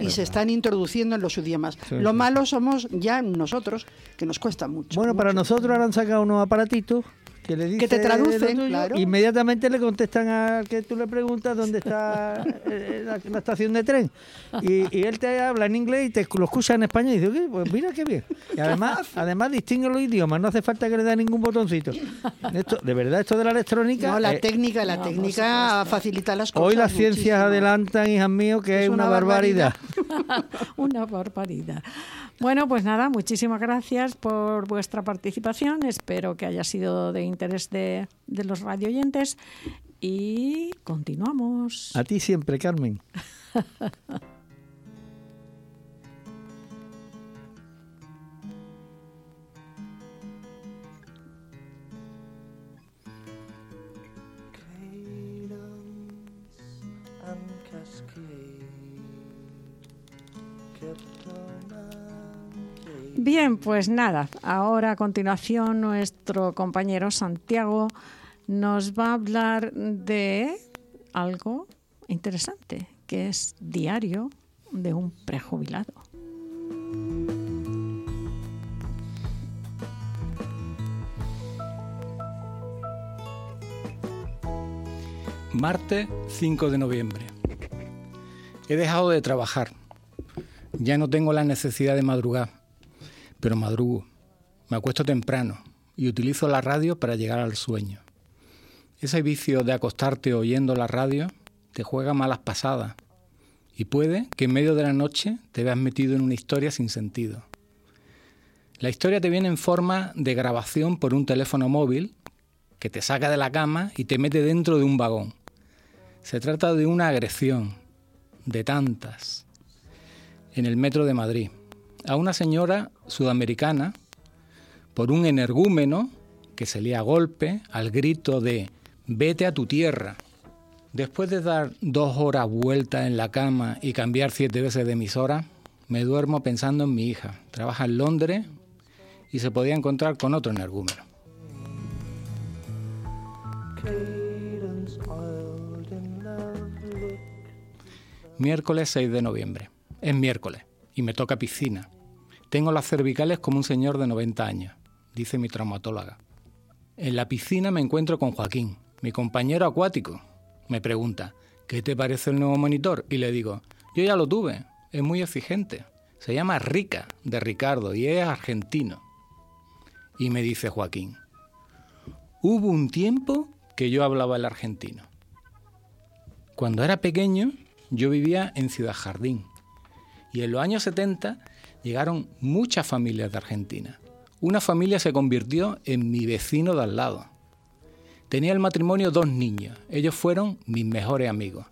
y se están introduciendo en los idiomas.
Sí,
Lo
sí,
malo somos ya nosotros, que nos cuesta mucho.
Bueno, para nosotros ahora han sacado unos aparatitos que le dicen
Que te traducen,
tuyo,
claro.
Inmediatamente le contestan al que tú le preguntas dónde está [laughs] eh, la, la estación de tren. Y, y él te habla en inglés y te lo escucha en español y dice, "Oye, pues mira qué bien. Y además, además distingue los idiomas, no hace falta que le dé ningún botoncito. Esto, de verdad, esto de la electrónica.
No, la
eh,
técnica, la técnica facilita las cosas.
hoy las ciencias adelantan, hijas míos, que
Es
es, una,
una
barbaridad. [laughs]
Una barbaridad. Bueno, pues nada, muchísimas gracias por vuestra participación. Espero que haya sido de interés de, de los radioyentes y continuamos.
A ti siempre, Carmen. [laughs]
Bien, pues nada, ahora a continuación nuestro compañero Santiago nos va a hablar de algo interesante, que es diario de un prejubilado.
Martes 5 de noviembre. He dejado de trabajar. Ya no tengo la necesidad de madrugar, pero madrugo. Me acuesto temprano y utilizo la radio para llegar al sueño. Ese vicio de acostarte oyendo la radio te juega malas pasadas y puede que en medio de la noche te veas metido en una historia sin sentido. La historia te viene en forma de grabación por un teléfono móvil que te saca de la cama y te mete dentro de un vagón. Se trata de una agresión, de tantas, en el metro de Madrid, a una señora sudamericana por un energúmeno que se lía a golpe al grito de vete a tu tierra. Después de dar dos horas vuelta en la cama y cambiar siete veces de emisora, me duermo pensando en mi hija. Trabaja en Londres y se podía encontrar con otro energúmeno. Miércoles 6 de noviembre. Es miércoles y me toca piscina. Tengo las cervicales como un señor de 90 años, dice mi traumatóloga. En la piscina me encuentro con Joaquín, mi compañero acuático. Me pregunta, ¿qué te parece el nuevo monitor? Y le digo, yo ya lo tuve, es muy exigente. Se llama Rica, de Ricardo, y es argentino. Y me dice Joaquín, hubo un tiempo que yo hablaba el argentino. Cuando era pequeño, yo vivía en Ciudad Jardín. Y en los años 70 llegaron muchas familias de Argentina. Una familia se convirtió en mi vecino de al lado. Tenía el matrimonio dos niños. Ellos fueron mis mejores amigos.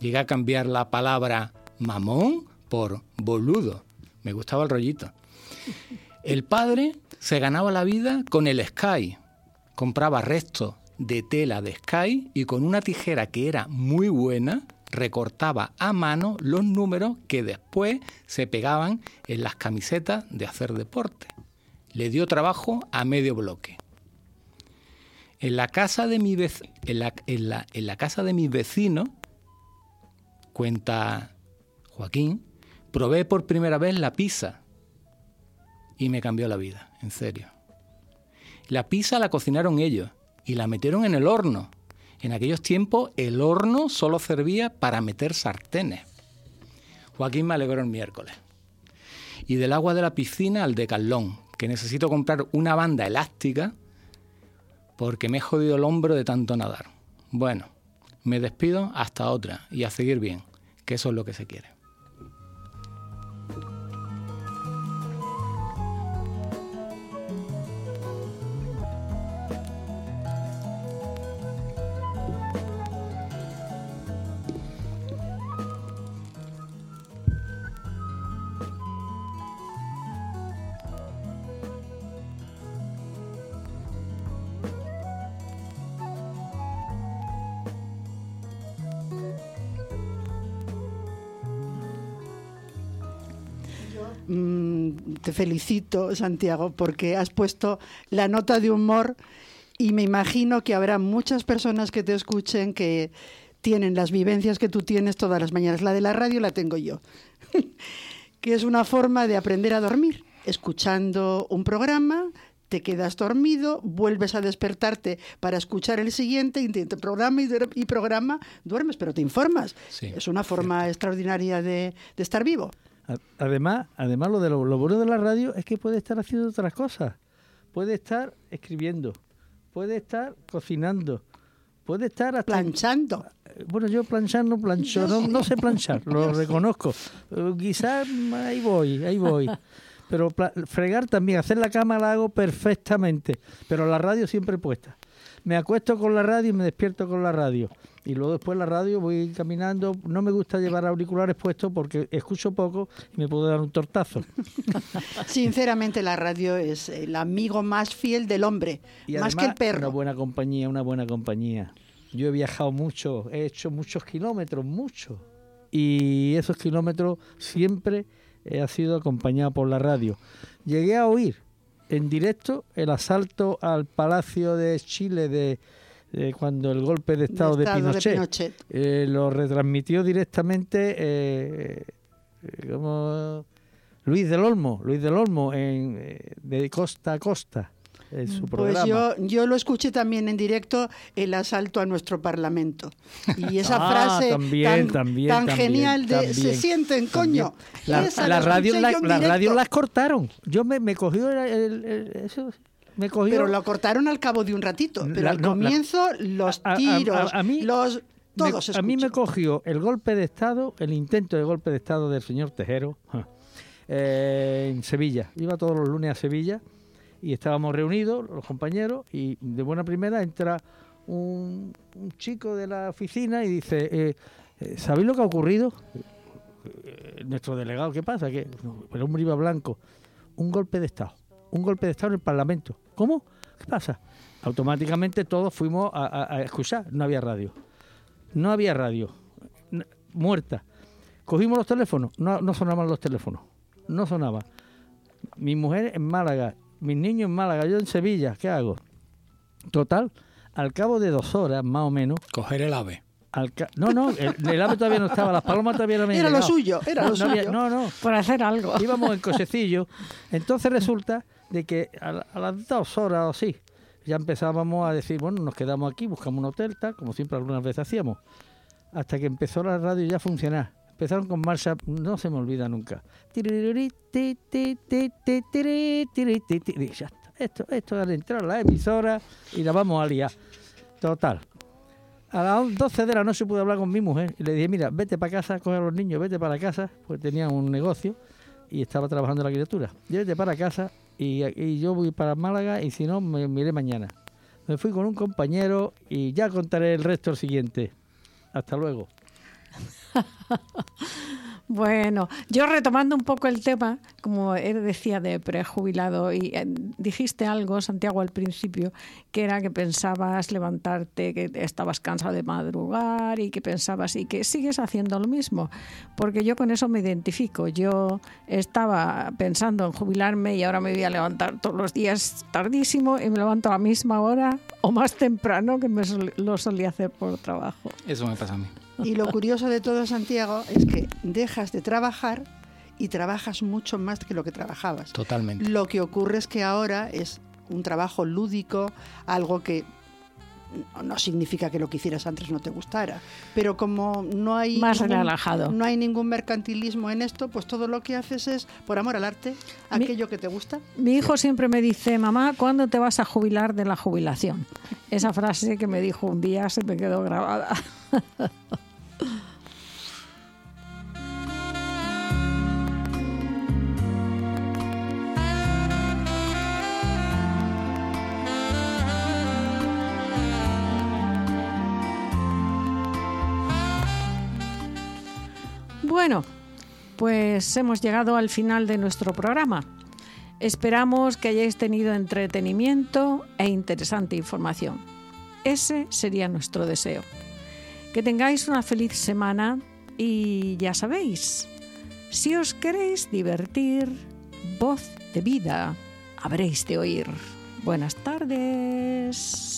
Llegué a cambiar la palabra mamón por boludo. Me gustaba el rollito. El padre se ganaba la vida con el Sky. Compraba restos de tela de Sky y con una tijera que era muy buena recortaba a mano los números que después se pegaban en las camisetas de hacer deporte. Le dio trabajo a medio bloque. En la casa de mi, vec- en la, en la- en la casa de mis vecinos, cuenta Joaquín, probé por primera vez la pizza y me cambió la vida, en serio. La pizza la cocinaron ellos y la metieron en el horno. En aquellos tiempos el horno solo servía para meter sartenes. Joaquín me alegró el miércoles. Y del agua de la piscina al decalón, que necesito comprar una banda elástica porque me he jodido el hombro de tanto nadar. Bueno, me despido hasta otra y a seguir bien, que eso es lo que se quiere.
Felicito, Santiago, porque has puesto la nota de humor y me imagino que habrá muchas personas que te escuchen que tienen las vivencias que tú tienes todas las mañanas. La de la radio la tengo yo, [laughs] que es una forma de aprender a dormir, escuchando un programa. Te quedas dormido, vuelves a despertarte para escuchar el siguiente, programa y, programa, duermes, pero te informas.
Sí,
es una forma extraordinaria de- de estar vivo.
Además, además lo de lo, lo bueno de la radio es que puede estar haciendo otras cosas. Puede estar escribiendo, puede estar cocinando, puede estar hasta
planchando.
Bueno, yo planchar no plancho, no, no sé planchar, lo [laughs] reconozco. Eh, Quizás ahí voy, ahí voy. Pero fregar también, hacer la cama la hago perfectamente, pero la radio siempre puesta. Me acuesto con la radio y me despierto con la radio. Y luego después la radio voy caminando. No me gusta llevar auriculares puestos porque escucho poco y me puedo dar un tortazo. [laughs]
Sinceramente, la radio es el amigo más fiel del hombre,
Y
más que el perro.
Una buena compañía, una buena compañía. Yo he viajado mucho, he hecho muchos kilómetros, muchos. y esos kilómetros siempre ha sido acompañado por la radio. Llegué a oír en directo el asalto al Palacio de Chile de, de cuando el golpe de Estado de,
Estado de
Pinochet.
Pinochet.
Eh, lo retransmitió directamente eh, eh, como Luis del Olmo, Luis del Olmo en, eh, de costa a costa en su
Pues
programa.
yo, yo lo escuché también en directo, el asalto a nuestro Parlamento. Y esa [laughs]
Ah,
frase
también,
tan,
también,
tan
también,
genial de se sienten, coño.
La, la radio, la, radio las cortaron. Yo me, me cogió el, el- el- eso, me cogió
Pero lo cortaron al cabo de un ratito. Pero
La-
al
no, la-
comienzo, los
a-
tiros,
a- a mí
los...
me-
Todo se
a mí me cogió el golpe de Estado, el intento de golpe de Estado del señor Tejero eh, en Sevilla. Iba todos los lunes a Sevilla y estábamos reunidos, los compañeros, y de buena primera entra un, un chico de la oficina y dice, eh, eh, ¿sabéis lo que ha ocurrido? Eh, nuestro delegado, ¿qué pasa? Que el hombre iba blanco. Un golpe de Estado. Un golpe de Estado en el Parlamento. ¿Cómo? ¿Qué pasa? Automáticamente todos fuimos a, a- a escuchar. No había radio. No había radio. N- Muerta. Cogimos los teléfonos. No, no sonaban los teléfonos. No sonaba. Mi mujer en Málaga. Mis niños en Málaga. Yo en Sevilla. ¿Qué hago? Total. Al cabo de dos horas, más o menos.
Coger el ave.
al no, no. El, el ave todavía no estaba. Las palomas todavía no habían
Era lo suyo, era
no,
lo
no había-
suyo.
no, no
Por hacer algo.
íbamos en cochecillo. Entonces resulta de que a, la- a las dos horas o así, ya empezábamos a decir, bueno, nos quedamos aquí, buscamos un hotel, tal, como siempre algunas veces hacíamos. Hasta que empezó la radio ya a funcionar. Empezaron con marcha, no se me olvida nunca. Esto, esto es al entrar la emisora y la vamos a liar. Total. A las 12 de la noche pude hablar con mi mujer y le dije, mira, vete para casa, coge a los niños, vete para casa, pues tenía un negocio y estaba trabajando la criatura. Vete para casa y, y yo voy para Málaga y si no, me miré mañana. Me fui con un compañero y ya contaré el resto el siguiente. Hasta luego. [laughs]
Bueno, yo retomando un poco el tema, como él decía de prejubilado, y eh, dijiste algo, Santiago, al principio, que era que pensabas levantarte, que estabas cansado de madrugar y que pensabas y que sigues haciendo lo mismo, porque yo con eso me identifico. Yo estaba pensando en jubilarme y ahora me voy a levantar todos los días tardísimo y me levanto a la misma hora o más temprano que me sol- lo solía hacer por trabajo.
Eso me pasa a mí.
Y lo curioso de todo, Santiago, es que dejas de trabajar y trabajas mucho más que lo que trabajabas.
Totalmente.
Lo que ocurre es que ahora es un trabajo lúdico, algo que no- significa que lo que hicieras antes no te gustara, pero como no hay
Más
ningún-
relajado.
no hay ningún mercantilismo en esto, pues todo lo que haces es por amor al arte,
Mi-
aquello que te gusta.
Mi hijo siempre me dice, mamá, ¿cuándo te vas a jubilar de la jubilación? Esa frase que me dijo un día se me quedó grabada. [laughs] Bueno, pues hemos llegado al final de nuestro programa. Esperamos que hayáis tenido entretenimiento e interesante información. Ese sería nuestro deseo. Que tengáis una feliz semana y ya sabéis, si os queréis divertir, voz de vida habréis de oír. Buenas tardes.